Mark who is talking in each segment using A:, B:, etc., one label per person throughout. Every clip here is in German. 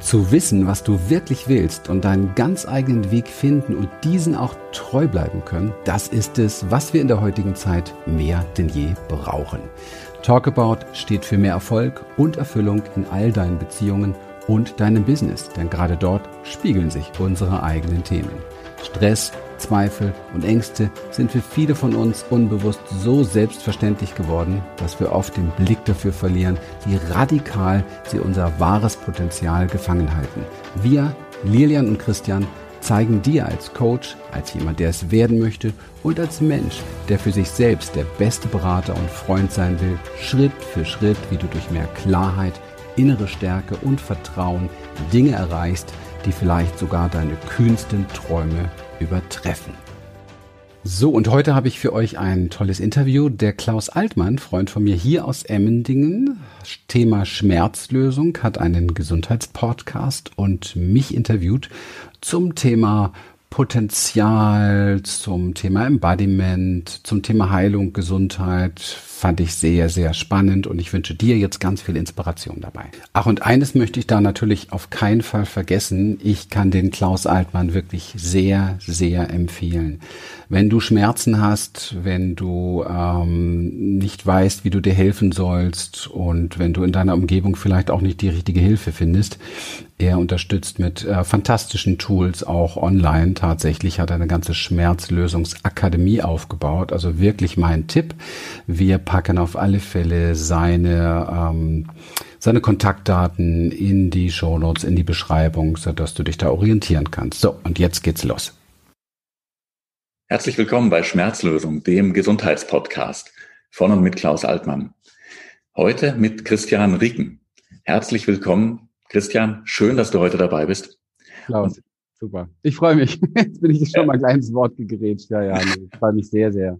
A: Zu wissen, was du wirklich willst und deinen ganz eigenen Weg finden und diesen auch treu bleiben können, das ist es, was wir in der heutigen Zeit mehr denn je brauchen. Talkabout steht für mehr Erfolg und Erfüllung in all deinen Beziehungen und deinem Business, denn gerade dort spiegeln sich unsere eigenen Themen. Stress, Zweifel und Ängste sind für viele von uns unbewusst so selbstverständlich geworden, dass wir oft den Blick dafür verlieren, wie radikal sie unser wahres Potenzial gefangen halten. Wir, Lilian und Christian, zeigen dir als Coach, als jemand, der es werden möchte und als Mensch, der für sich selbst der beste Berater und Freund sein will, Schritt für Schritt, wie du durch mehr Klarheit, innere Stärke und Vertrauen Dinge erreichst, die vielleicht sogar deine kühnsten Träume übertreffen. So, und heute habe ich für euch ein tolles Interview. Der Klaus Altmann, Freund von mir hier aus Emmendingen, Thema Schmerzlösung, hat einen Gesundheitspodcast und mich interviewt zum Thema Potenzial, zum Thema Embodiment, zum Thema Heilung, Gesundheit, fand ich sehr, sehr spannend und ich wünsche dir jetzt ganz viel Inspiration dabei. Ach, und eines möchte ich da natürlich auf keinen Fall vergessen. Ich kann den Klaus Altmann wirklich sehr, sehr empfehlen. Wenn du Schmerzen hast, wenn du ähm, nicht weißt, wie du dir helfen sollst und wenn du in deiner Umgebung vielleicht auch nicht die richtige Hilfe findest, er unterstützt mit äh, fantastischen Tools auch online. Tatsächlich hat er eine ganze Schmerzlösungsakademie aufgebaut. Also wirklich mein Tipp. Wir packen auf alle Fälle seine, ähm, seine Kontaktdaten in die Shownotes, in die Beschreibung, sodass du dich da orientieren kannst. So, und jetzt geht's los.
B: Herzlich willkommen bei Schmerzlösung, dem Gesundheitspodcast von und mit Klaus Altmann. Heute mit Christian Rieken. Herzlich willkommen Christian, schön, dass du heute dabei bist.
A: Klaus, super. Ich freue mich. Jetzt bin ich schon mal gleich ins Wort gegrätscht. Ja, ja, ich freue mich sehr, sehr.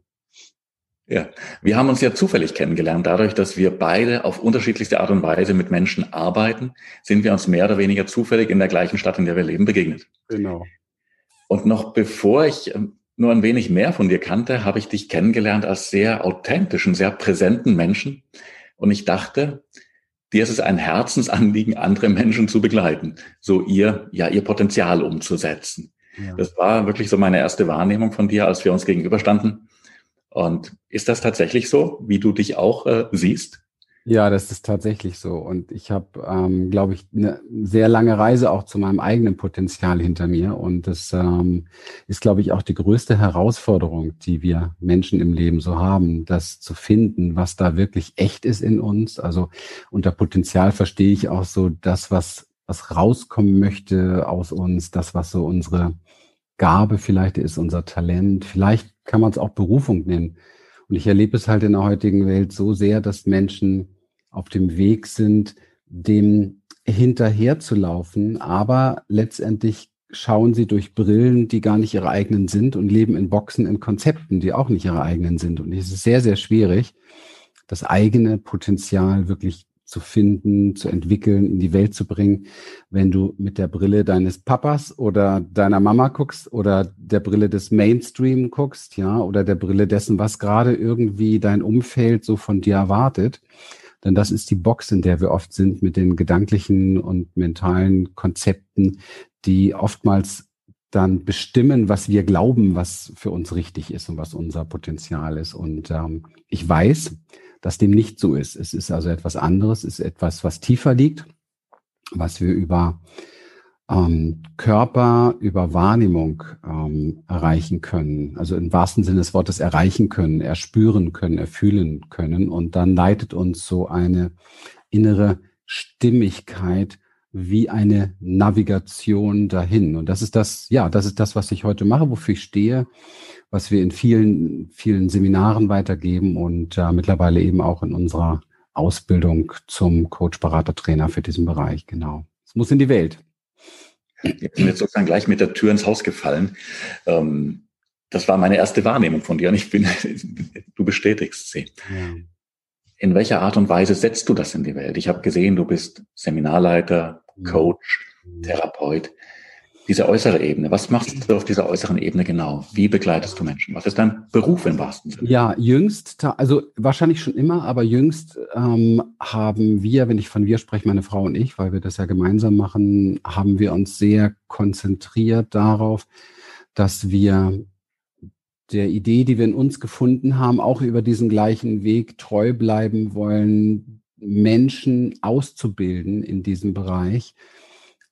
B: Ja, wir haben uns ja zufällig kennengelernt. Dadurch, dass wir beide auf unterschiedlichste Art und Weise mit Menschen arbeiten, sind wir uns mehr oder weniger zufällig in der gleichen Stadt, in der wir leben, begegnet.
A: Genau.
B: Und noch bevor ich ähm, nur ein wenig mehr von dir kannte, habe ich dich kennengelernt als sehr authentischen, sehr präsenten Menschen. Und ich dachte, dir ist es ein Herzensanliegen, andere Menschen zu begleiten, so ihr, ja, ihr Potenzial umzusetzen. Ja. Das war wirklich so meine erste Wahrnehmung von dir, als wir uns gegenüberstanden. Und ist das tatsächlich so, wie du dich auch äh, siehst?
A: Ja, das ist tatsächlich so. Und ich habe, ähm, glaube ich, eine sehr lange Reise auch zu meinem eigenen Potenzial hinter mir. Und das ähm, ist, glaube ich, auch die größte Herausforderung, die wir Menschen im Leben so haben, das zu finden, was da wirklich echt ist in uns. Also unter Potenzial verstehe ich auch so das, was, was rauskommen möchte aus uns, das, was so unsere Gabe vielleicht ist, unser Talent. Vielleicht kann man es auch Berufung nennen. Und ich erlebe es halt in der heutigen Welt so sehr, dass Menschen auf dem Weg sind, dem hinterher zu laufen, aber letztendlich schauen sie durch Brillen, die gar nicht ihre eigenen sind und leben in Boxen, in Konzepten, die auch nicht ihre eigenen sind. Und es ist sehr, sehr schwierig, das eigene Potenzial wirklich zu finden, zu entwickeln, in die Welt zu bringen, wenn du mit der Brille deines Papas oder deiner Mama guckst oder der Brille des Mainstream guckst, ja, oder der Brille dessen, was gerade irgendwie dein Umfeld so von dir erwartet. Denn das ist die Box, in der wir oft sind mit den gedanklichen und mentalen Konzepten, die oftmals dann bestimmen, was wir glauben, was für uns richtig ist und was unser Potenzial ist. Und ähm, ich weiß, dass dem nicht so ist. Es ist also etwas anderes, es ist etwas, was tiefer liegt, was wir über ähm, Körper über Wahrnehmung ähm, erreichen können. Also im wahrsten Sinne des Wortes erreichen können, erspüren können, erfühlen können. Und dann leitet uns so eine innere Stimmigkeit wie eine Navigation dahin. Und das ist das, ja, das ist das, was ich heute mache, wofür ich stehe, was wir in vielen, vielen Seminaren weitergeben und äh, mittlerweile eben auch in unserer Ausbildung zum Coach, Berater, Trainer für diesen Bereich. Genau. Es muss in die Welt.
B: Ich bin jetzt sozusagen gleich mit der Tür ins Haus gefallen. Ähm, das war meine erste Wahrnehmung von dir und ich bin, du bestätigst sie. Ja. In welcher Art und Weise setzt du das in die Welt? Ich habe gesehen, du bist Seminarleiter, Coach, Therapeut. diese äußere Ebene. Was machst du auf dieser äußeren Ebene genau? Wie begleitest du Menschen? Was ist dein Beruf im wahrsten Sinne?
A: Ja, jüngst, also wahrscheinlich schon immer, aber jüngst ähm, haben wir, wenn ich von wir spreche, meine Frau und ich, weil wir das ja gemeinsam machen, haben wir uns sehr konzentriert darauf, dass wir der Idee, die wir in uns gefunden haben, auch über diesen gleichen Weg treu bleiben wollen, Menschen auszubilden in diesem Bereich,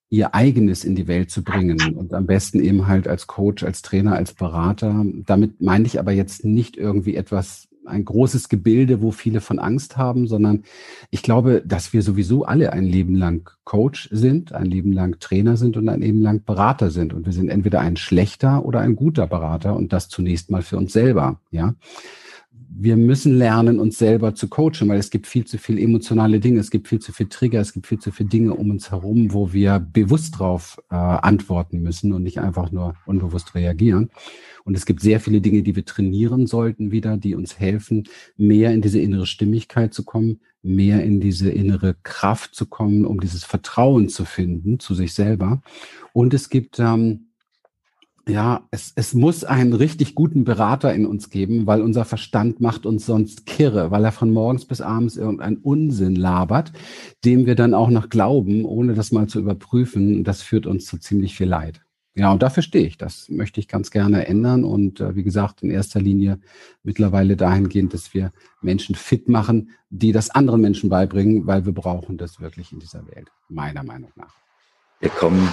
A: ihr eigenes in die Welt zu bringen und am besten eben halt als Coach, als Trainer, als Berater. Damit meine ich aber jetzt nicht irgendwie etwas, ein großes Gebilde, wo viele von Angst haben, sondern ich glaube, dass wir sowieso alle ein Leben lang Coach sind, ein Leben lang Trainer sind und ein Leben lang Berater sind. Und wir sind entweder ein schlechter oder ein guter Berater und das zunächst mal für uns selber, ja wir müssen lernen, uns selber zu coachen, weil es gibt viel zu viel emotionale Dinge, es gibt viel zu viel Trigger, es gibt viel zu viele Dinge um uns herum, wo wir bewusst drauf äh, antworten müssen und nicht einfach nur unbewusst reagieren. Und es gibt sehr viele Dinge, die wir trainieren sollten wieder, die uns helfen, mehr in diese innere Stimmigkeit zu kommen, mehr in diese innere Kraft zu kommen, um dieses Vertrauen zu finden zu sich selber. Und es gibt ähm, ja, es, es muss einen richtig guten Berater in uns geben, weil unser Verstand macht uns sonst kirre, weil er von morgens bis abends irgendeinen Unsinn labert, dem wir dann auch noch glauben, ohne das mal zu überprüfen. Das führt uns zu ziemlich viel Leid. Ja, und dafür stehe ich. Das möchte ich ganz gerne ändern. Und äh, wie gesagt, in erster Linie mittlerweile dahingehend, dass wir Menschen fit machen, die das anderen Menschen beibringen, weil wir brauchen das wirklich in dieser Welt, meiner Meinung nach.
B: Wir kommen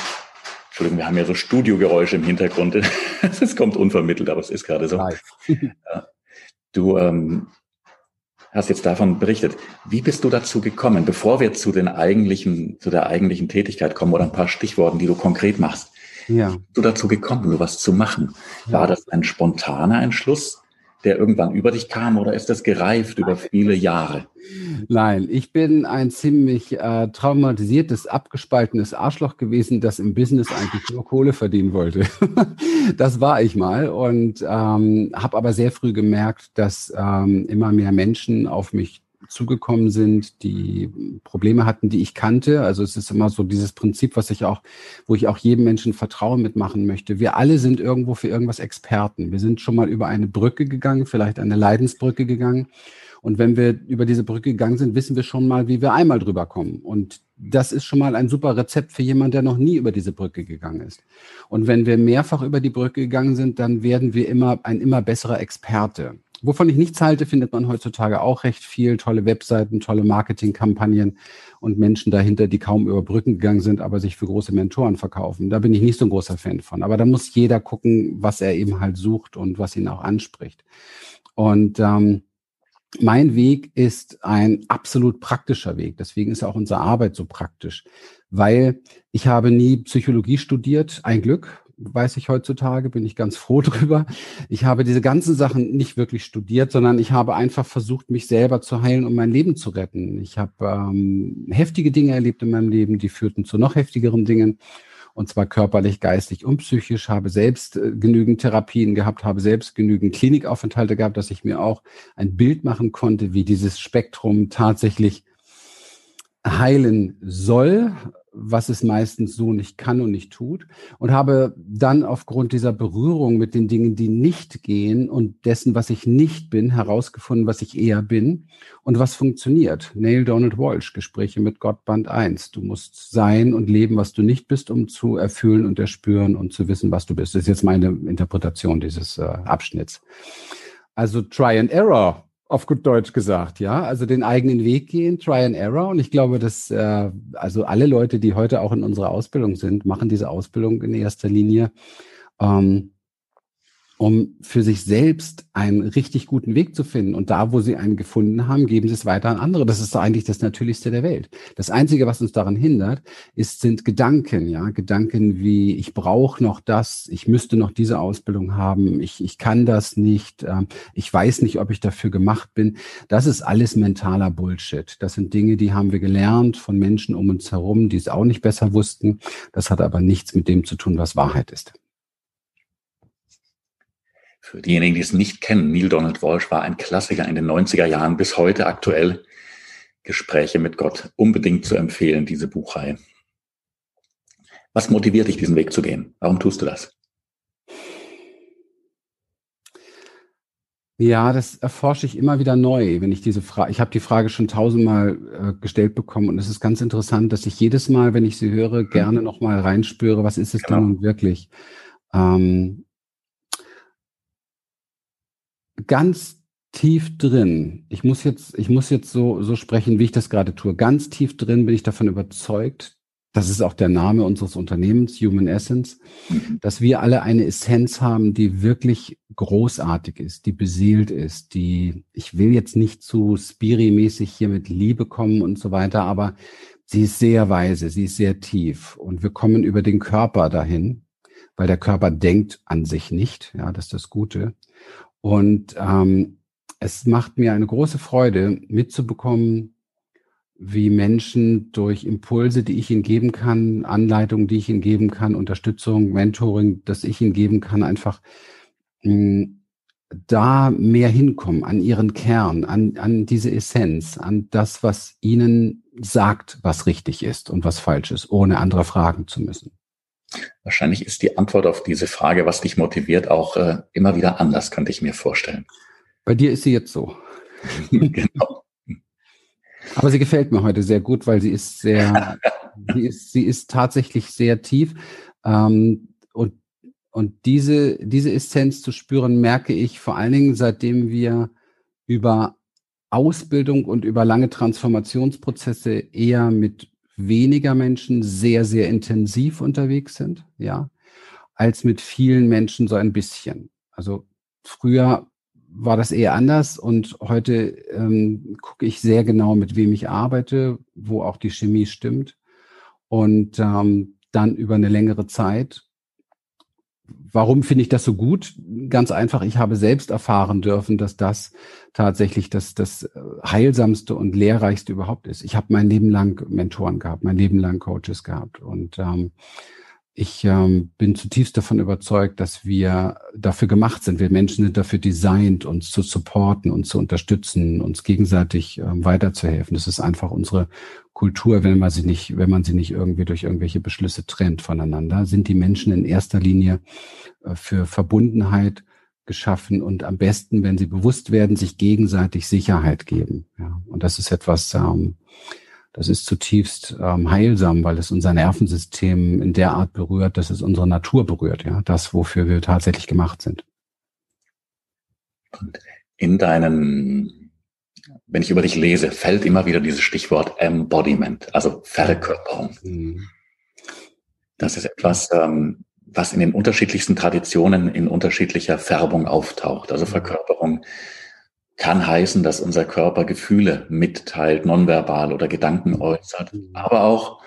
B: Entschuldigung, wir haben ja so Studiogeräusche im Hintergrund. Es kommt unvermittelt, aber es ist gerade so. Du ähm, hast jetzt davon berichtet. Wie bist du dazu gekommen, bevor wir zu den eigentlichen, zu der eigentlichen Tätigkeit kommen oder ein paar Stichworten, die du konkret machst? Ja. Wie bist du dazu gekommen, nur was zu machen? War das ein spontaner Entschluss? Der irgendwann über dich kam oder ist das gereift über viele Jahre?
A: Nein, ich bin ein ziemlich äh, traumatisiertes, abgespaltenes Arschloch gewesen, das im Business eigentlich nur Kohle verdienen wollte. das war ich mal und ähm, habe aber sehr früh gemerkt, dass ähm, immer mehr Menschen auf mich zugekommen sind, die Probleme hatten, die ich kannte. Also es ist immer so dieses Prinzip, was ich auch, wo ich auch jedem Menschen Vertrauen mitmachen möchte. Wir alle sind irgendwo für irgendwas Experten. Wir sind schon mal über eine Brücke gegangen, vielleicht eine Leidensbrücke gegangen. Und wenn wir über diese Brücke gegangen sind, wissen wir schon mal, wie wir einmal drüber kommen. Und das ist schon mal ein super Rezept für jemanden, der noch nie über diese Brücke gegangen ist. Und wenn wir mehrfach über die Brücke gegangen sind, dann werden wir immer ein immer besserer Experte. Wovon ich nichts halte, findet man heutzutage auch recht viel. Tolle Webseiten, tolle Marketingkampagnen und Menschen dahinter, die kaum über Brücken gegangen sind, aber sich für große Mentoren verkaufen. Da bin ich nicht so ein großer Fan von. Aber da muss jeder gucken, was er eben halt sucht und was ihn auch anspricht. Und ähm, mein Weg ist ein absolut praktischer Weg. Deswegen ist auch unsere Arbeit so praktisch, weil ich habe nie Psychologie studiert, ein Glück, weiß ich heutzutage, bin ich ganz froh drüber. Ich habe diese ganzen Sachen nicht wirklich studiert, sondern ich habe einfach versucht, mich selber zu heilen und mein Leben zu retten. Ich habe ähm, heftige Dinge erlebt in meinem Leben, die führten zu noch heftigeren Dingen. Und zwar körperlich, geistig und psychisch, habe selbst äh, genügend Therapien gehabt, habe selbst genügend Klinikaufenthalte gehabt, dass ich mir auch ein Bild machen konnte, wie dieses Spektrum tatsächlich heilen soll was es meistens so nicht kann und nicht tut. Und habe dann aufgrund dieser Berührung mit den Dingen, die nicht gehen und dessen, was ich nicht bin, herausgefunden, was ich eher bin und was funktioniert. Neil Donald Walsh, Gespräche mit Gott, Band 1. Du musst sein und leben, was du nicht bist, um zu erfüllen und erspüren und zu wissen, was du bist. Das ist jetzt meine Interpretation dieses äh, Abschnitts. Also Try and Error auf gut Deutsch gesagt, ja. Also den eigenen Weg gehen, Try and Error. Und ich glaube, dass äh, also alle Leute, die heute auch in unserer Ausbildung sind, machen diese Ausbildung in erster Linie, ähm, um für sich selbst einen richtig guten Weg zu finden. Und da, wo sie einen gefunden haben, geben sie es weiter an andere. Das ist eigentlich das Natürlichste der Welt. Das Einzige, was uns daran hindert, ist, sind Gedanken, ja. Gedanken wie, ich brauche noch das, ich müsste noch diese Ausbildung haben, ich, ich kann das nicht, äh, ich weiß nicht, ob ich dafür gemacht bin. Das ist alles mentaler Bullshit. Das sind Dinge, die haben wir gelernt von Menschen um uns herum, die es auch nicht besser wussten. Das hat aber nichts mit dem zu tun, was Wahrheit ist.
B: Für diejenigen, die es nicht kennen, Neil Donald Walsh war ein Klassiker in den 90er Jahren, bis heute aktuell. Gespräche mit Gott unbedingt zu empfehlen, diese Buchreihe. Was motiviert dich, diesen Weg zu gehen? Warum tust du das?
A: Ja, das erforsche ich immer wieder neu, wenn ich diese Frage, ich habe die Frage schon tausendmal äh, gestellt bekommen und es ist ganz interessant, dass ich jedes Mal, wenn ich sie höre, mhm. gerne nochmal reinspüre, was ist es genau. denn wirklich? Ähm, ganz tief drin, ich muss jetzt, ich muss jetzt so, so sprechen, wie ich das gerade tue, ganz tief drin bin ich davon überzeugt, das ist auch der Name unseres Unternehmens, Human Essence, mhm. dass wir alle eine Essenz haben, die wirklich großartig ist, die beseelt ist, die, ich will jetzt nicht zu spiri-mäßig hier mit Liebe kommen und so weiter, aber sie ist sehr weise, sie ist sehr tief und wir kommen über den Körper dahin, weil der Körper denkt an sich nicht, ja, das ist das Gute. Und ähm, es macht mir eine große Freude, mitzubekommen, wie Menschen durch Impulse, die ich ihnen geben kann, Anleitungen, die ich ihnen geben kann, Unterstützung, Mentoring, das ich ihnen geben kann, einfach mh, hm, da mehr hinkommen an ihren Kern, an, an diese Essenz, an das, was ihnen sagt, was richtig ist und was falsch ist, ohne andere fragen zu müssen.
B: Wahrscheinlich ist die Antwort auf diese Frage, was dich motiviert, auch äh, immer wieder anders, könnte ich mir vorstellen.
A: Bei dir ist sie jetzt so. genau. Aber sie gefällt mir heute sehr gut, weil sie ist sehr, sie ist, sie ist tatsächlich sehr tief. Ähm, und, und diese, diese Essenz zu spüren, merke ich vor allen Dingen, seitdem wir über Ausbildung und über lange Transformationsprozesse eher mit weniger Menschen sehr, sehr intensiv unterwegs sind, ja, als mit vielen Menschen so ein bisschen. Also früher war das eher anders und heute ähm, gucke ich sehr genau, mit wem ich arbeite, wo auch die Chemie stimmt und ähm, dann über eine längere Zeit. Warum finde ich das so gut? Ganz einfach, ich habe selbst erfahren dürfen, dass das tatsächlich das, das heilsamste und lehrreichste überhaupt ist. Ich habe mein Leben lang Mentoren gehabt, mein Leben lang Coaches gehabt und ähm, ich ähm, bin zutiefst davon überzeugt, dass wir dafür gemacht sind. Wir Menschen sind dafür designt, uns zu supporten, uns zu unterstützen, uns gegenseitig ähm, weiterzuhelfen. Das ist einfach unsere Kultur, wenn man sie nicht, wenn man sie nicht irgendwie durch irgendwelche Beschlüsse trennt voneinander, sind die Menschen in erster Linie äh, für Verbundenheit geschaffen und am besten, wenn sie bewusst werden, sich gegenseitig Sicherheit geben. Ja, und das ist etwas, ähm, das ist zutiefst ähm, heilsam, weil es unser Nervensystem in der Art berührt, dass es unsere Natur berührt, ja, das, wofür wir tatsächlich gemacht sind.
B: Und in deinen, wenn ich über dich lese, fällt immer wieder dieses Stichwort Embodiment, also Verkörperung. Mhm. Das ist etwas, ähm, was in den unterschiedlichsten Traditionen in unterschiedlicher Färbung auftaucht. Also Verkörperung kann heißen, dass unser Körper Gefühle mitteilt, nonverbal oder Gedanken äußert, mhm. aber auch,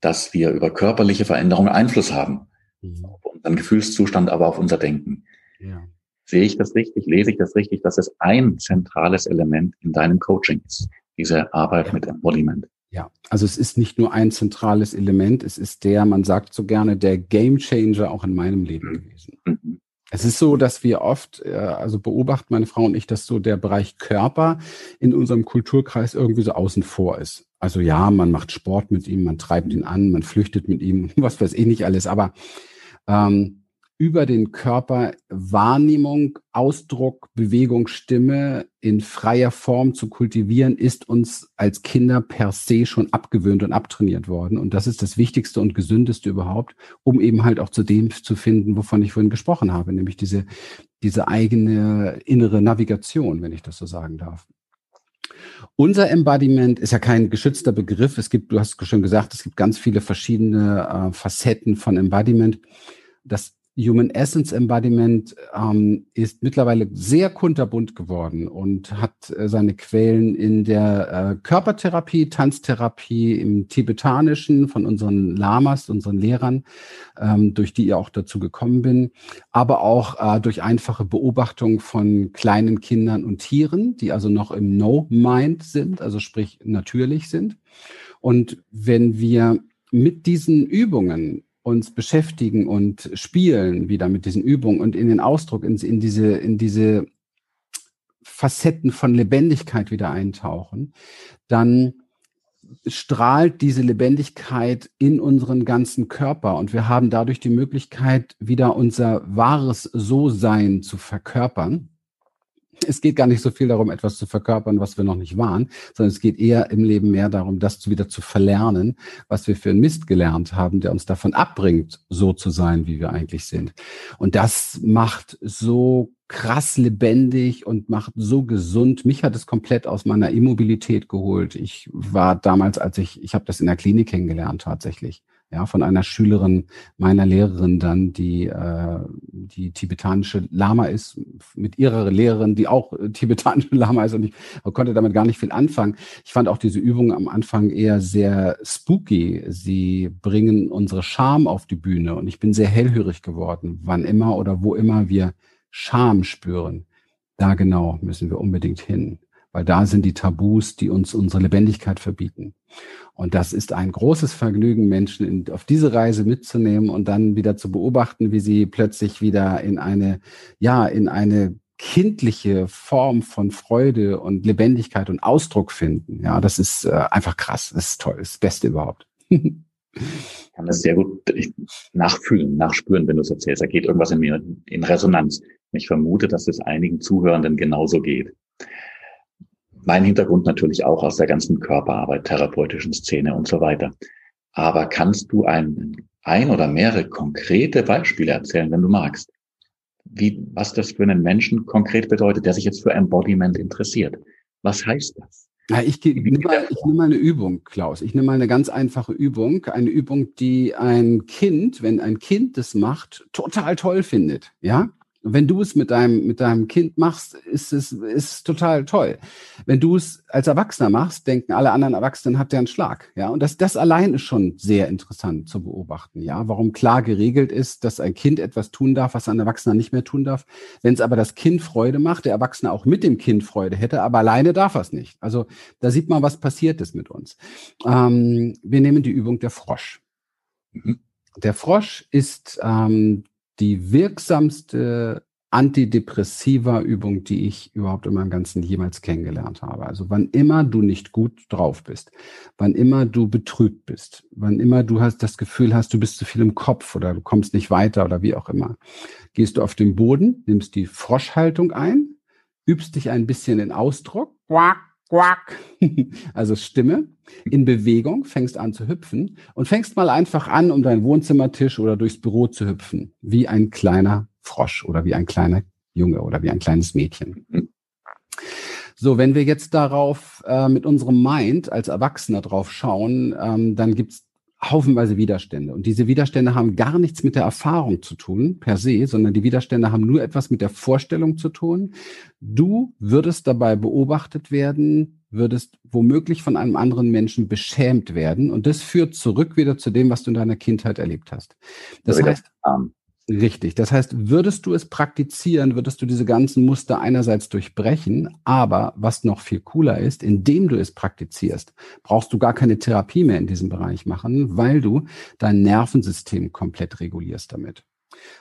B: dass wir über körperliche Veränderungen Einfluss haben. Mhm. Auf unseren Gefühlszustand, aber auf unser Denken. Ja. Sehe ich das richtig? Lese ich das richtig, dass es ein zentrales Element in deinem Coaching ist, diese Arbeit mit Embodiment?
A: Ja, also es ist nicht nur ein zentrales Element, es ist der, man sagt so gerne, der Game Changer auch in meinem Leben mhm. gewesen. Mhm. Es ist so, dass wir oft, äh, also beobachten meine Frau und ich, dass so der Bereich Körper in unserem Kulturkreis irgendwie so außen vor ist. Also ja, man macht Sport mit ihm, man treibt ihn an, man flüchtet mit ihm, was weiß ich nicht alles, aber ähm, über den Körper Wahrnehmung, Ausdruck, Bewegung, Stimme in freier Form zu kultivieren, ist uns als Kinder per se schon abgewöhnt und abtrainiert worden. Und das ist das Wichtigste und Gesündeste überhaupt, um eben halt auch zu dem zu finden, wovon ich vorhin gesprochen habe, nämlich diese, diese eigene innere Navigation, wenn ich das so sagen darf. Unser Embodiment ist ja kein geschützter Begriff. Es gibt, du hast schon gesagt, es gibt ganz viele verschiedene äh, Facetten von Embodiment. Das Human Essence Embodiment ähm, ist mittlerweile sehr kunterbunt geworden und hat äh, seine Quellen in der äh, Körpertherapie, Tanztherapie, im Tibetanischen von unseren Lamas, unseren Lehrern, ähm, durch die ich auch dazu gekommen bin, aber auch äh, durch einfache Beobachtung von kleinen Kindern und Tieren, die also noch im No-Mind sind, also sprich natürlich sind. Und wenn wir mit diesen Übungen uns beschäftigen und spielen wieder mit diesen Übungen und in den Ausdruck, in, in diese, in diese Facetten von Lebendigkeit wieder eintauchen, dann strahlt diese Lebendigkeit in unseren ganzen Körper und wir haben dadurch die Möglichkeit, wieder unser wahres So-Sein zu verkörpern es geht gar nicht so viel darum, etwas zu verkörpern, was wir noch nicht waren, sondern es geht eher im Leben mehr darum, das wieder zu verlernen, was wir für einen Mist gelernt haben, der uns davon abbringt, so zu sein, wie wir eigentlich sind. Und das macht so krass lebendig und macht so gesund. Mich hat es komplett aus meiner Immobilität geholt. Ich war damals, als ich, ich habe das in der Klinik kennengelernt tatsächlich ja, von einer Schülerin meiner Lehrerin dann, die äh, die tibetanische Lama ist, mit ihrer Lehrerin, die auch äh, tibetanische Lama ist und ich konnte damit gar nicht viel anfangen. Ich fand auch diese Übung am Anfang eher sehr spooky. Sie bringen unsere Scham auf die Bühne und ich bin sehr hellhörig geworden, wann immer oder wo immer wir Scham spüren. Da genau müssen wir unbedingt hin weil da sind die Tabus, die uns unsere Lebendigkeit verbieten. Und das ist ein großes Vergnügen, Menschen in, auf diese Reise mitzunehmen und dann wieder zu beobachten, wie sie plötzlich wieder in eine, ja, in eine kindliche Form von Freude und Lebendigkeit und Ausdruck finden. Ja, das ist äh, einfach krass. Das ist toll. Das, ist das Beste überhaupt.
B: Ich kann das sehr gut nachfühlen, nachspüren, wenn du es erzählst. Da geht irgendwas in mir in Resonanz. Ich vermute, dass es einigen Zuhörenden genauso geht. Mein Hintergrund natürlich auch aus der ganzen Körperarbeit, therapeutischen Szene und so weiter. Aber kannst du ein, ein oder mehrere konkrete Beispiele erzählen, wenn du magst? Wie, was das für einen Menschen konkret bedeutet, der sich jetzt für Embodiment interessiert. Was heißt das?
A: Ja, ich, ich nehme mal, ich nehme mal eine Übung, Klaus. Ich nehme mal eine ganz einfache Übung. Eine Übung, die ein Kind, wenn ein Kind das macht, total toll findet. Ja, wenn du es mit deinem, mit deinem Kind machst, ist es, ist total toll. Wenn du es als Erwachsener machst, denken alle anderen Erwachsenen, hat der einen Schlag. Ja, und das, das allein ist schon sehr interessant zu beobachten. Ja, warum klar geregelt ist, dass ein Kind etwas tun darf, was ein Erwachsener nicht mehr tun darf. Wenn es aber das Kind Freude macht, der Erwachsene auch mit dem Kind Freude hätte, aber alleine darf er es nicht. Also da sieht man, was passiert ist mit uns. Ähm, wir nehmen die Übung der Frosch. Mhm. Der Frosch ist ähm, die wirksamste antidepressiva Übung, die ich überhaupt in meinem ganzen jemals kennengelernt habe. Also wann immer du nicht gut drauf bist, wann immer du betrübt bist, wann immer du hast das Gefühl hast, du bist zu viel im Kopf oder du kommst nicht weiter oder wie auch immer, gehst du auf den Boden, nimmst die Froschhaltung ein, übst dich ein bisschen in Ausdruck, quack, quack, also Stimme, in Bewegung, fängst an zu hüpfen und fängst mal einfach an, um deinen Wohnzimmertisch oder durchs Büro zu hüpfen, wie ein kleiner Frosch oder wie ein kleiner Junge oder wie ein kleines Mädchen. So, wenn wir jetzt darauf äh, mit unserem Mind als Erwachsener drauf schauen, ähm, dann gibt's haufenweise Widerstände. Und diese Widerstände haben gar nichts mit der Erfahrung zu tun, per se, sondern die Widerstände haben nur etwas mit der Vorstellung zu tun. Du würdest dabei beobachtet werden, würdest womöglich von einem anderen Menschen beschämt werden. Und das führt zurück wieder zu dem, was du in deiner Kindheit erlebt hast. Das heißt, Richtig. Das heißt, würdest du es praktizieren, würdest du diese ganzen Muster einerseits durchbrechen, aber was noch viel cooler ist, indem du es praktizierst, brauchst du gar keine Therapie mehr in diesem Bereich machen, weil du dein Nervensystem komplett regulierst damit.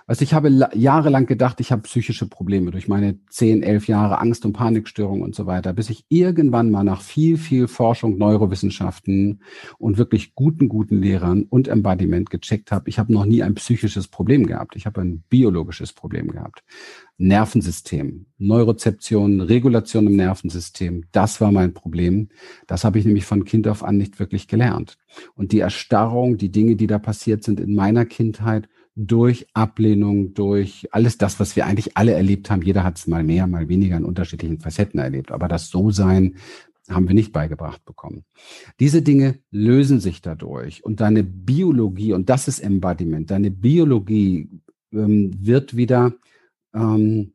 A: Also ich habe jahrelang gedacht, ich habe psychische Probleme durch meine zehn, elf Jahre Angst- und Panikstörung und so weiter, bis ich irgendwann mal nach viel, viel Forschung, Neurowissenschaften und wirklich guten, guten Lehrern und Embodiment gecheckt habe, ich habe noch nie ein psychisches Problem gehabt. Ich habe ein biologisches Problem gehabt. Nervensystem, Neurozeption, Regulation im Nervensystem, das war mein Problem. Das habe ich nämlich von Kind auf an nicht wirklich gelernt. Und die Erstarrung, die Dinge, die da passiert sind in meiner Kindheit, durch Ablehnung, durch alles das, was wir eigentlich alle erlebt haben. Jeder hat es mal mehr, mal weniger in unterschiedlichen Facetten erlebt. Aber das So-Sein haben wir nicht beigebracht bekommen. Diese Dinge lösen sich dadurch und deine Biologie, und das ist Embodiment, deine Biologie ähm, wird wieder, ähm,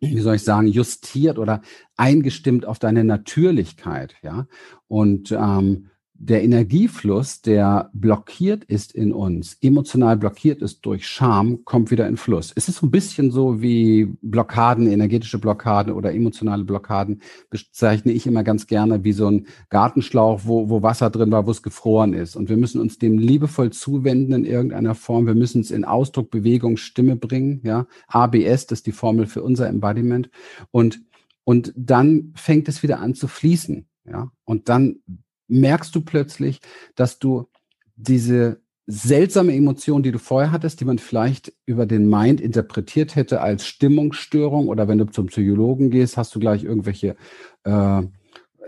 A: wie soll ich sagen, justiert oder eingestimmt auf deine Natürlichkeit, ja. Und ähm, der Energiefluss, der blockiert ist in uns, emotional blockiert ist durch Scham, kommt wieder in Fluss. Es ist so ein bisschen so wie Blockaden, energetische Blockaden oder emotionale Blockaden, bezeichne ich immer ganz gerne wie so ein Gartenschlauch, wo, wo Wasser drin war, wo es gefroren ist. Und wir müssen uns dem liebevoll zuwenden in irgendeiner Form. Wir müssen es in Ausdruck, Bewegung, Stimme bringen. Ja, ABS, das ist die Formel für unser Embodiment. Und, und dann fängt es wieder an zu fließen. Ja, und dann merkst du plötzlich, dass du diese seltsame Emotion, die du vorher hattest, die man vielleicht über den Mind interpretiert hätte als Stimmungsstörung oder wenn du zum Psychologen gehst, hast du gleich irgendwelche, äh,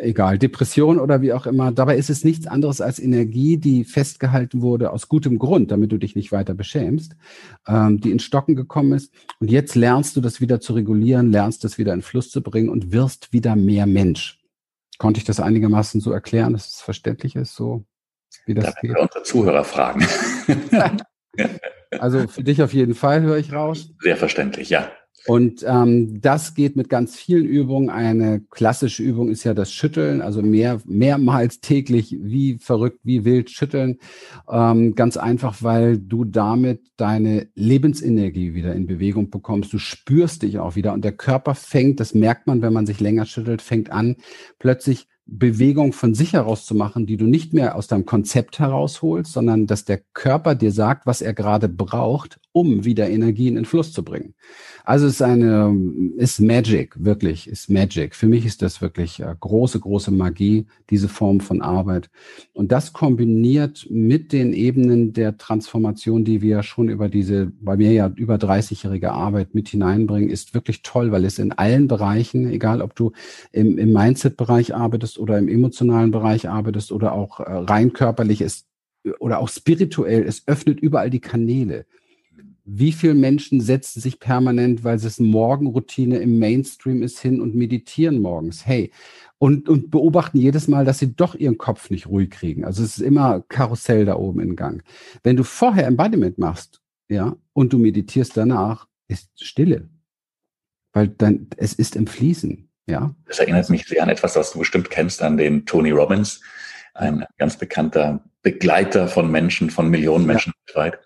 A: egal, Depression oder wie auch immer. Dabei ist es nichts anderes als Energie, die festgehalten wurde aus gutem Grund, damit du dich nicht weiter beschämst, ähm, die in Stocken gekommen ist. Und jetzt lernst du das wieder zu regulieren, lernst das wieder in Fluss zu bringen und wirst wieder mehr Mensch. Konnte ich das einigermaßen so erklären, dass es verständlich ist, so wie das da
B: geht? Wir unsere Zuhörer fragen.
A: also für dich auf jeden Fall höre ich raus.
B: Sehr verständlich, ja.
A: Und ähm, das geht mit ganz vielen Übungen. Eine klassische Übung ist ja das Schütteln, also mehr, mehrmals täglich wie verrückt, wie wild schütteln. Ähm, ganz einfach, weil du damit deine Lebensenergie wieder in Bewegung bekommst. Du spürst dich auch wieder und der Körper fängt, das merkt man, wenn man sich länger schüttelt, fängt an, plötzlich Bewegung von sich heraus zu machen, die du nicht mehr aus deinem Konzept herausholst, sondern dass der Körper dir sagt, was er gerade braucht, um wieder Energien in Fluss zu bringen. Also es ist eine, ist Magic, wirklich, ist Magic. Für mich ist das wirklich äh, große, große Magie, diese Form von Arbeit. Und das kombiniert mit den Ebenen der Transformation, die wir schon über diese, bei mir ja über 30-jährige Arbeit mit hineinbringen, ist wirklich toll, weil es in allen Bereichen, egal ob du im, im Mindset-Bereich arbeitest oder im emotionalen Bereich arbeitest oder auch äh, rein körperlich ist oder auch spirituell, es öffnet überall die Kanäle wie viele Menschen setzen sich permanent, weil es Morgenroutine im Mainstream ist, hin und meditieren morgens? Hey, und, und beobachten jedes Mal, dass sie doch ihren Kopf nicht ruhig kriegen. Also es ist immer Karussell da oben in Gang. Wenn du vorher Embodiment machst, ja, und du meditierst danach, ist Stille. Weil dann, es ist im Fließen, ja.
B: Das erinnert mich sehr an etwas, was du bestimmt kennst, an den Tony Robbins, ein ganz bekannter Begleiter von Menschen, von Millionen Menschen ja. weltweit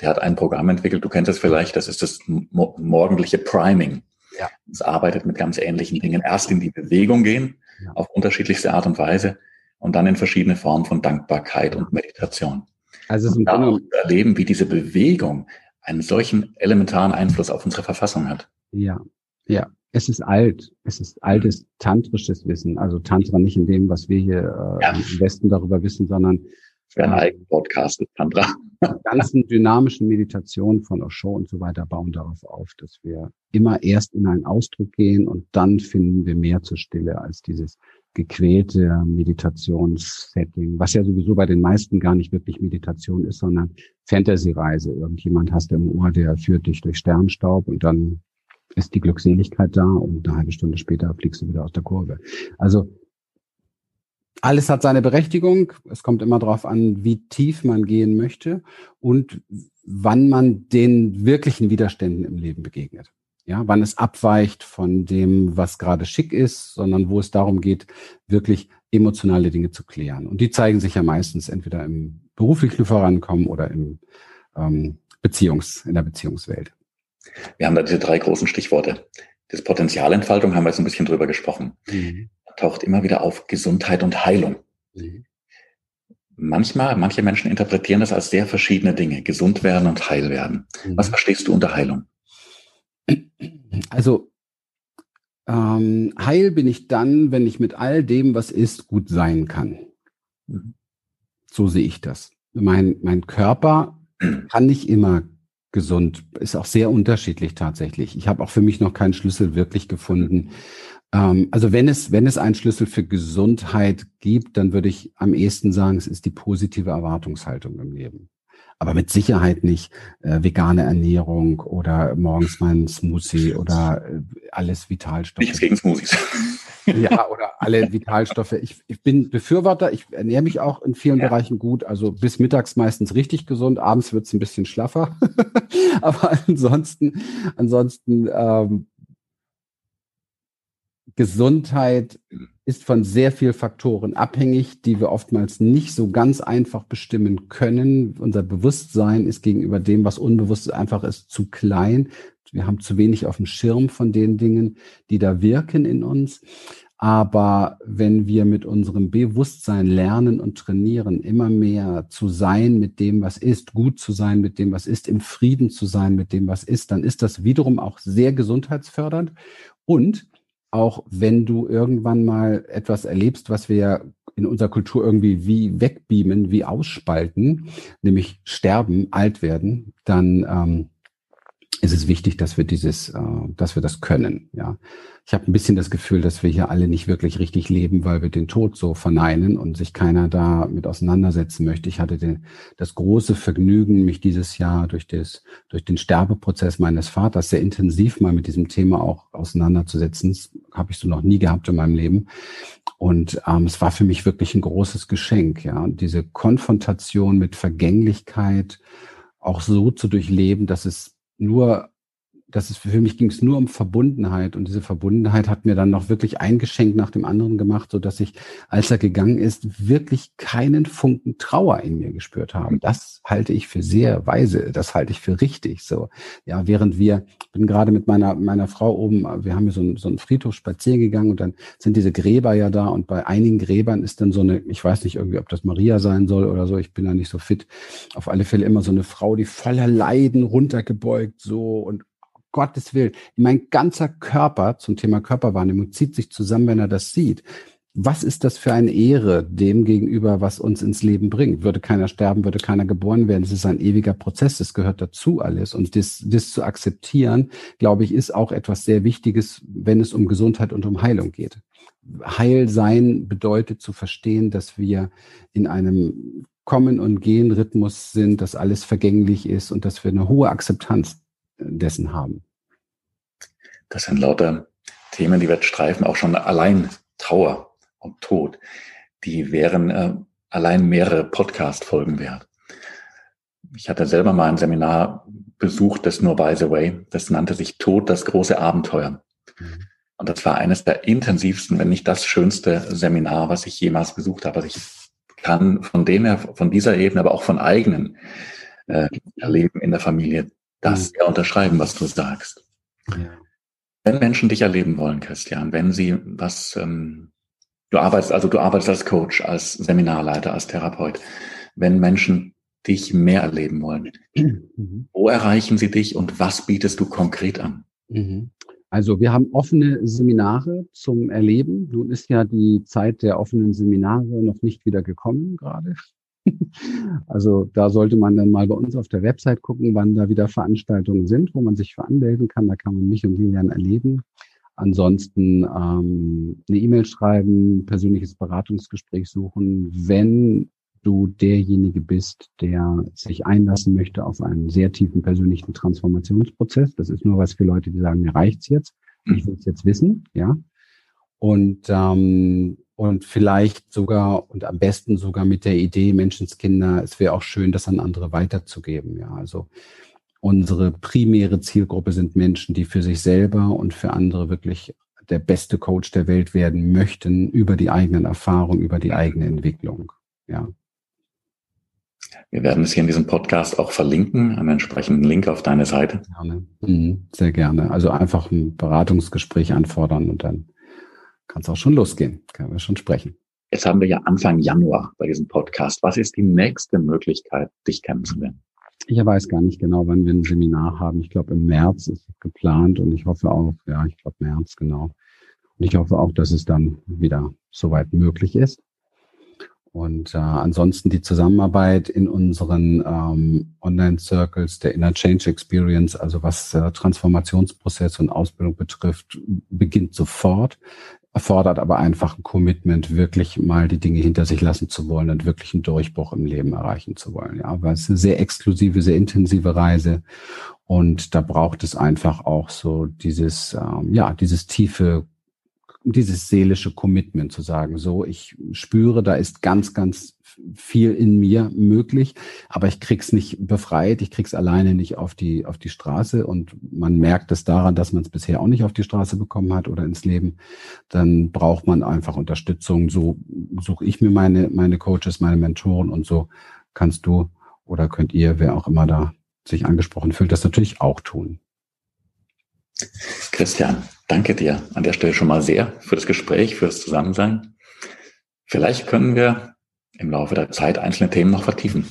B: der hat ein Programm entwickelt, du kennst es vielleicht, das ist das morgendliche Priming. Ja. Es arbeitet mit ganz ähnlichen Dingen. Erst in die Bewegung gehen, ja. auf unterschiedlichste Art und Weise, und dann in verschiedene Formen von Dankbarkeit und Meditation. Also und da auch erleben, wie diese Bewegung einen solchen elementaren Einfluss auf unsere Verfassung hat.
A: Ja, ja. Es ist alt. Es ist altes tantrisches Wissen. Also Tantra nicht in dem, was wir hier äh, ja. im Westen darüber wissen, sondern
B: für einen eigenen Podcast ist Tantra.
A: Die ganzen dynamischen Meditationen von Osho und so weiter bauen darauf auf, dass wir immer erst in einen Ausdruck gehen und dann finden wir mehr zur Stille als dieses gequälte Meditationssetting, was ja sowieso bei den meisten gar nicht wirklich Meditation ist, sondern Fantasy-Reise. Irgendjemand hast du im Ohr, der führt dich durch Sternstaub und dann ist die Glückseligkeit da und eine halbe Stunde später fliegst du wieder aus der Kurve. Also alles hat seine Berechtigung. Es kommt immer darauf an, wie tief man gehen möchte und wann man den wirklichen Widerständen im Leben begegnet. Ja, wann es abweicht von dem, was gerade schick ist, sondern wo es darum geht, wirklich emotionale Dinge zu klären. Und die zeigen sich ja meistens entweder im beruflichen Vorankommen oder im ähm, Beziehungs, in der Beziehungswelt.
B: Wir haben da diese drei großen Stichworte. Das Potenzialentfaltung haben wir jetzt ein bisschen drüber gesprochen. Mhm taucht immer wieder auf Gesundheit und Heilung. Mhm. Manchmal, manche Menschen interpretieren das als sehr verschiedene Dinge, gesund werden und heil werden. Mhm. Was verstehst du unter Heilung?
A: Also ähm, heil bin ich dann, wenn ich mit all dem, was ist, gut sein kann. Mhm. So sehe ich das. Mein, mein Körper kann nicht immer gesund, ist auch sehr unterschiedlich tatsächlich. Ich habe auch für mich noch keinen Schlüssel wirklich gefunden, ähm, also wenn es, wenn es einen Schlüssel für Gesundheit gibt, dann würde ich am ehesten sagen, es ist die positive Erwartungshaltung im Leben. Aber mit Sicherheit nicht äh, vegane Ernährung oder morgens mal ein Smoothie oder äh, alles Vitalstoffe.
B: Nichts gegen Smoothies.
A: Ja, oder alle Vitalstoffe. Ich, ich bin Befürworter, ich ernähre mich auch in vielen ja. Bereichen gut. Also bis mittags meistens richtig gesund, abends wird es ein bisschen schlaffer. Aber ansonsten, ansonsten ähm, Gesundheit ist von sehr vielen Faktoren abhängig, die wir oftmals nicht so ganz einfach bestimmen können. Unser Bewusstsein ist gegenüber dem, was unbewusst einfach ist, zu klein. Wir haben zu wenig auf dem Schirm von den Dingen, die da wirken in uns. Aber wenn wir mit unserem Bewusstsein lernen und trainieren, immer mehr zu sein mit dem, was ist, gut zu sein mit dem, was ist, im Frieden zu sein mit dem, was ist, dann ist das wiederum auch sehr gesundheitsfördernd. Und auch wenn du irgendwann mal etwas erlebst, was wir in unserer Kultur irgendwie wie wegbeamen, wie ausspalten, nämlich sterben, alt werden, dann ähm, ist es wichtig, dass wir dieses, äh, dass wir das können. Ja, ich habe ein bisschen das Gefühl, dass wir hier alle nicht wirklich richtig leben, weil wir den Tod so verneinen und sich keiner da mit auseinandersetzen möchte. Ich hatte den, das große Vergnügen, mich dieses Jahr durch das, durch den Sterbeprozess meines Vaters sehr intensiv mal mit diesem Thema auch auseinanderzusetzen. Das habe ich so noch nie gehabt in meinem Leben. Und ähm, es war für mich wirklich ein großes Geschenk. Ja, und diese Konfrontation mit Vergänglichkeit auch so zu durchleben, dass es nur, das ist für mich ging es nur um Verbundenheit und diese Verbundenheit hat mir dann noch wirklich ein Geschenk nach dem anderen gemacht, so dass ich, als er gegangen ist, wirklich keinen Funken Trauer in mir gespürt habe. Das halte ich für sehr weise, das halte ich für richtig. So, ja, während wir, bin gerade mit meiner meiner Frau oben, wir haben hier so, einen, so einen Friedhof spazieren gegangen und dann sind diese Gräber ja da und bei einigen Gräbern ist dann so eine, ich weiß nicht irgendwie, ob das Maria sein soll oder so, ich bin da nicht so fit. Auf alle Fälle immer so eine Frau, die voller Leiden runtergebeugt so und Gottes Willen, mein ganzer Körper zum Thema Körperwahrnehmung zieht sich zusammen, wenn er das sieht. Was ist das für eine Ehre dem gegenüber, was uns ins Leben bringt? Würde keiner sterben, würde keiner geboren werden. Es ist ein ewiger Prozess. Das gehört dazu alles. Und das, das zu akzeptieren, glaube ich, ist auch etwas sehr Wichtiges, wenn es um Gesundheit und um Heilung geht. Heil sein bedeutet zu verstehen, dass wir in einem Kommen und Gehen Rhythmus sind, dass alles vergänglich ist und dass wir eine hohe Akzeptanz dessen haben.
B: Das sind lauter Themen, die wir streifen, auch schon allein Trauer und Tod. Die wären äh, allein mehrere Podcast-Folgen wert. Ich hatte selber mal ein Seminar besucht, das nur by the way, das nannte sich Tod, das große Abenteuer. Mhm. Und das war eines der intensivsten, wenn nicht das schönste Seminar, was ich jemals besucht habe. Also ich kann von dem her, von dieser Ebene, aber auch von eigenen äh, Erleben in der Familie das ja unterschreiben, was du sagst. Ja. Wenn Menschen dich erleben wollen, Christian, wenn sie was, ähm, du arbeitest, also du arbeitest als Coach, als Seminarleiter, als Therapeut, wenn Menschen dich mehr erleben wollen, mhm. wo erreichen sie dich und was bietest du konkret an?
A: Mhm. Also wir haben offene Seminare zum Erleben. Nun ist ja die Zeit der offenen Seminare noch nicht wieder gekommen gerade. Also da sollte man dann mal bei uns auf der Website gucken, wann da wieder Veranstaltungen sind, wo man sich für anmelden kann. Da kann man mich und Lilian erleben. Ansonsten ähm, eine E-Mail schreiben, persönliches Beratungsgespräch suchen, wenn du derjenige bist, der sich einlassen möchte auf einen sehr tiefen persönlichen Transformationsprozess. Das ist nur was für Leute, die sagen, mir reicht's jetzt. Ich will es jetzt wissen, ja. Und ähm, und vielleicht sogar und am besten sogar mit der Idee, Menschenskinder, es wäre auch schön, das an andere weiterzugeben. Ja, also unsere primäre Zielgruppe sind Menschen, die für sich selber und für andere wirklich der beste Coach der Welt werden möchten über die eigenen Erfahrungen, über die eigene Entwicklung. Ja.
B: Wir werden es hier in diesem Podcast auch verlinken, einen entsprechenden Link auf deine Seite.
A: Gerne. Mhm, sehr gerne. Also einfach ein Beratungsgespräch anfordern und dann kann es auch schon losgehen. Können wir schon sprechen.
B: Jetzt haben wir ja Anfang Januar bei diesem Podcast. Was ist die nächste Möglichkeit, dich kennenzulernen?
A: Ich weiß gar nicht genau, wann wir ein Seminar haben. Ich glaube, im März ist es geplant und ich hoffe auch, ja, ich glaube März, genau. Und ich hoffe auch, dass es dann wieder soweit möglich ist. Und äh, ansonsten die Zusammenarbeit in unseren ähm, Online-Circles der Inner Change Experience, also was äh, Transformationsprozess und Ausbildung betrifft, beginnt sofort erfordert aber einfach ein Commitment, wirklich mal die Dinge hinter sich lassen zu wollen und wirklich einen Durchbruch im Leben erreichen zu wollen. Ja, weil es ist eine sehr exklusive, sehr intensive Reise und da braucht es einfach auch so dieses, ähm, ja, dieses tiefe dieses seelische Commitment zu sagen, so, ich spüre, da ist ganz, ganz viel in mir möglich, aber ich krieg's nicht befreit, ich krieg's alleine nicht auf die, auf die Straße und man merkt es daran, dass man es bisher auch nicht auf die Straße bekommen hat oder ins Leben, dann braucht man einfach Unterstützung. So suche ich mir meine, meine Coaches, meine Mentoren und so kannst du oder könnt ihr, wer auch immer da sich angesprochen fühlt, das natürlich auch tun.
B: Christian, danke dir an der Stelle schon mal sehr für das Gespräch, für das Zusammensein. Vielleicht können wir im Laufe der Zeit einzelne Themen noch vertiefen.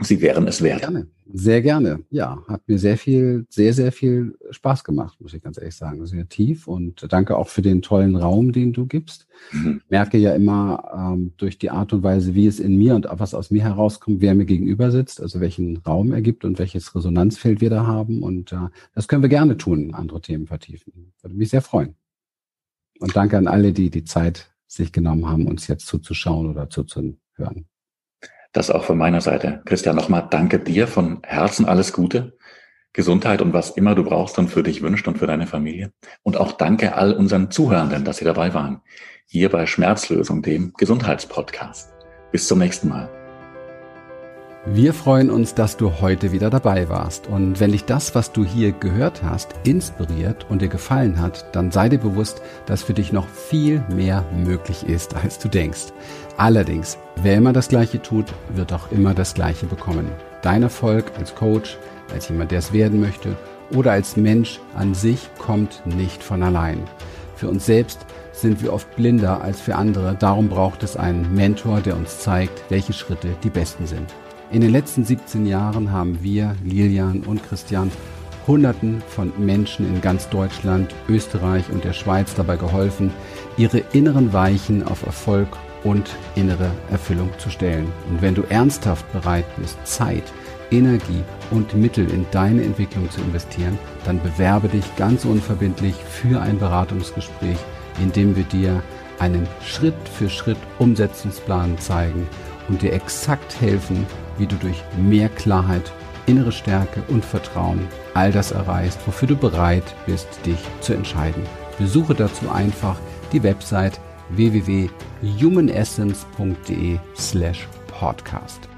B: Sie wären es wert.
A: Gerne. Sehr gerne. Ja, hat mir sehr viel, sehr, sehr viel Spaß gemacht, muss ich ganz ehrlich sagen. Sehr tief und danke auch für den tollen Raum, den du gibst. Mhm. Merke ja immer ähm, durch die Art und Weise, wie es in mir und was aus mir herauskommt, wer mir gegenüber sitzt, also welchen Raum er gibt und welches Resonanzfeld wir da haben. Und äh, das können wir gerne tun, andere Themen vertiefen. Würde mich sehr freuen. Und danke an alle, die die Zeit sich genommen haben, uns jetzt zuzuschauen oder zuzuhören.
B: Das auch von meiner Seite. Christian, nochmal danke dir von Herzen alles Gute, Gesundheit und was immer du brauchst und für dich wünscht und für deine Familie. Und auch danke all unseren Zuhörenden, dass sie dabei waren. Hier bei Schmerzlösung, dem Gesundheitspodcast. Bis zum nächsten Mal.
A: Wir freuen uns, dass du heute wieder dabei warst. Und wenn dich das, was du hier gehört hast, inspiriert und dir gefallen hat, dann sei dir bewusst, dass für dich noch viel mehr möglich ist, als du denkst. Allerdings, wer immer das Gleiche tut, wird auch immer das Gleiche bekommen. Dein Erfolg als Coach, als jemand, der es werden möchte oder als Mensch an sich kommt nicht von allein. Für uns selbst sind wir oft blinder als für andere. Darum braucht es einen Mentor, der uns zeigt, welche Schritte die besten sind. In den letzten 17 Jahren haben wir, Lilian und Christian, Hunderten von Menschen in ganz Deutschland, Österreich und der Schweiz dabei geholfen, ihre inneren Weichen auf Erfolg und innere Erfüllung zu stellen. Und wenn du ernsthaft bereit bist, Zeit, Energie und Mittel in deine Entwicklung zu investieren, dann bewerbe dich ganz unverbindlich für ein Beratungsgespräch, in dem wir dir einen Schritt für Schritt Umsetzungsplan zeigen und dir exakt helfen, wie du durch mehr Klarheit, innere Stärke und Vertrauen all das erreichst, wofür du bereit bist, dich zu entscheiden. Besuche dazu einfach die Website www.humanessence.de slash podcast.